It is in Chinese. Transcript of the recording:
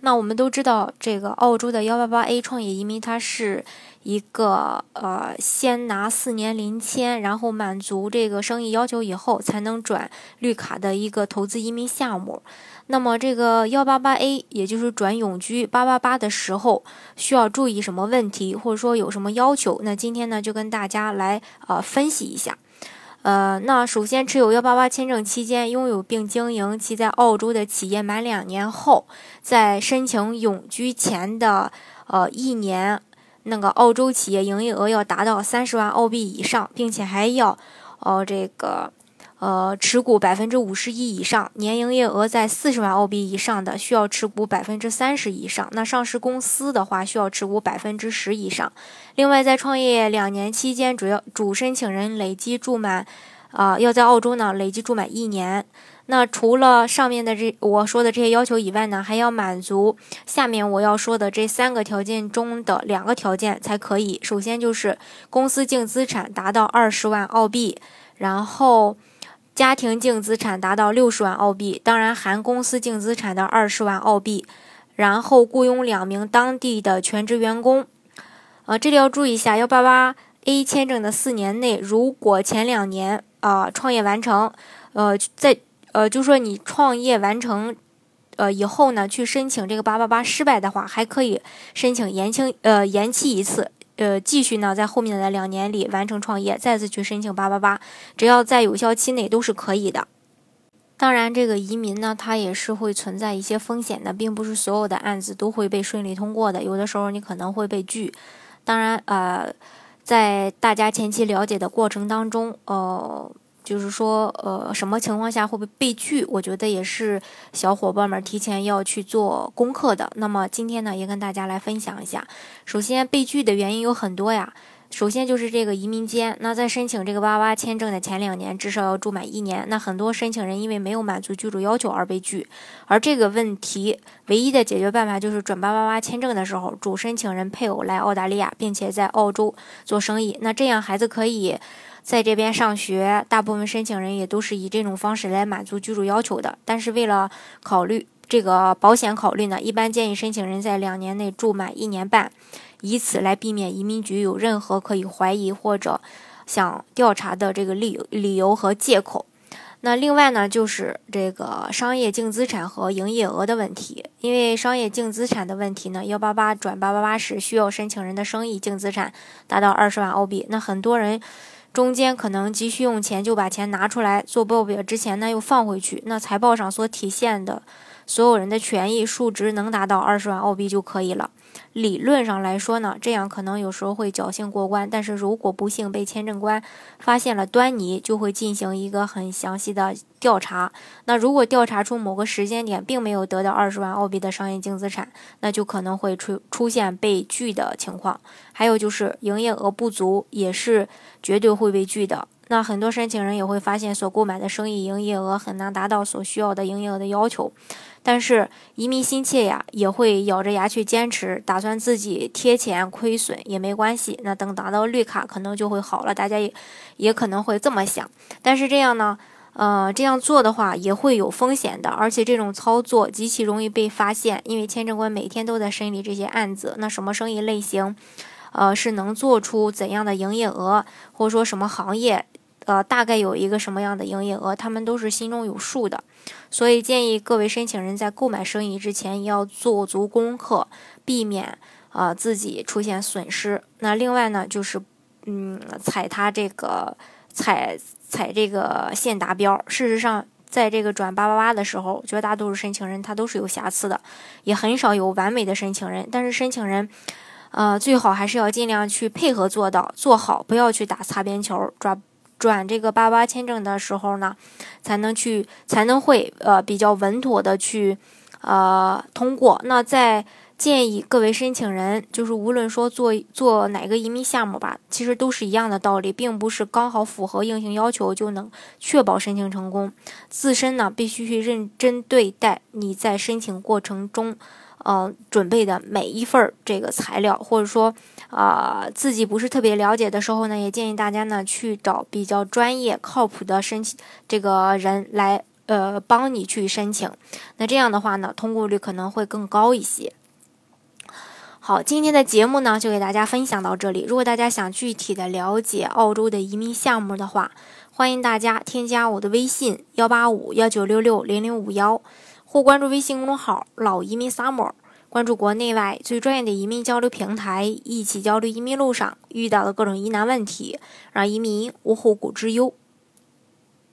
那我们都知道，这个澳洲的幺八八 A 创业移民，它是一个呃，先拿四年零签，然后满足这个生意要求以后，才能转绿卡的一个投资移民项目。那么这个幺八八 A，也就是转永居八八八的时候，需要注意什么问题，或者说有什么要求？那今天呢，就跟大家来呃分析一下。呃，那首先持有幺八八签证期间拥有并经营其在澳洲的企业满两年后，在申请永居前的呃一年，那个澳洲企业营业额要达到三十万澳币以上，并且还要呃这个。呃，持股百分之五十一以上，年营业额在四十万澳币以上的，需要持股百分之三十以上。那上市公司的话，需要持股百分之十以上。另外，在创业两年期间，主要主申请人累计住满，啊，要在澳洲呢累计住满一年。那除了上面的这我说的这些要求以外呢，还要满足下面我要说的这三个条件中的两个条件才可以。首先就是公司净资产达到二十万澳币，然后。家庭净资产达到六十万澳币，当然含公司净资产的二十万澳币，然后雇佣两名当地的全职员工。呃，这里要注意一下，幺八八 A 签证的四年内，如果前两年啊创业完成，呃，在呃就说你创业完成，呃以后呢去申请这个八八八失败的话，还可以申请延期呃延期一次。呃，继续呢，在后面的两年里完成创业，再次去申请八八八，只要在有效期内都是可以的。当然，这个移民呢，它也是会存在一些风险的，并不是所有的案子都会被顺利通过的，有的时候你可能会被拒。当然，呃，在大家前期了解的过程当中，呃。就是说，呃，什么情况下会被被拒？我觉得也是小伙伴们提前要去做功课的。那么今天呢，也跟大家来分享一下。首先，被拒的原因有很多呀。首先就是这个移民间，那在申请这个八八签证的前两年，至少要住满一年。那很多申请人因为没有满足居住要求而被拒。而这个问题唯一的解决办法就是转八八八签证的时候，主申请人配偶来澳大利亚，并且在澳洲做生意。那这样孩子可以。在这边上学，大部分申请人也都是以这种方式来满足居住要求的。但是为了考虑这个保险考虑呢，一般建议申请人在两年内住满一年半，以此来避免移民局有任何可以怀疑或者想调查的这个理理由和借口。那另外呢，就是这个商业净资产和营业额的问题。因为商业净资产的问题呢，幺八八转八八八时需要申请人的生意净资产达到二十万澳币。那很多人。中间可能急需用钱，就把钱拿出来做报表之前呢，又放回去。那财报上所体现的所有人的权益数值能达到二十万澳币就可以了。理论上来说呢，这样可能有时候会侥幸过关。但是如果不幸被签证官发现了端倪，就会进行一个很详细的调查。那如果调查出某个时间点并没有得到二十万澳币的商业净资产，那就可能会出出现被拒的情况。还有就是营业额不足，也是绝对会被拒的。那很多申请人也会发现，所购买的生意营业额很难达到所需要的营业额的要求。但是移民心切呀，也会咬着牙去坚持，打算自己贴钱亏损也没关系。那等拿到绿卡，可能就会好了。大家也也可能会这么想。但是这样呢，呃，这样做的话也会有风险的，而且这种操作极其容易被发现，因为签证官每天都在审理这些案子。那什么生意类型，呃，是能做出怎样的营业额，或者说什么行业？呃，大概有一个什么样的营业额，他们都是心中有数的，所以建议各位申请人在购买生意之前要做足功课，避免啊自己出现损失。那另外呢，就是嗯踩他这个踩踩这个线达标。事实上，在这个转八八八的时候，绝大多数申请人他都是有瑕疵的，也很少有完美的申请人。但是申请人，呃，最好还是要尽量去配合做到做好，不要去打擦边球抓。转这个八八签证的时候呢，才能去才能会呃比较稳妥的去呃通过。那在建议各位申请人，就是无论说做做哪个移民项目吧，其实都是一样的道理，并不是刚好符合硬性要求就能确保申请成功。自身呢，必须去认真对待你在申请过程中，呃，准备的每一份这个材料，或者说，啊，自己不是特别了解的时候呢，也建议大家呢去找比较专业、靠谱的申请这个人来，呃，帮你去申请。那这样的话呢，通过率可能会更高一些。好，今天的节目呢，就给大家分享到这里。如果大家想具体的了解澳洲的移民项目的话，欢迎大家添加我的微信幺八五幺九六六零零五幺，或关注微信公众号“老移民 summer”，关注国内外最专业的移民交流平台，一起交流移民路上遇到的各种疑难问题，让移民无后顾之忧。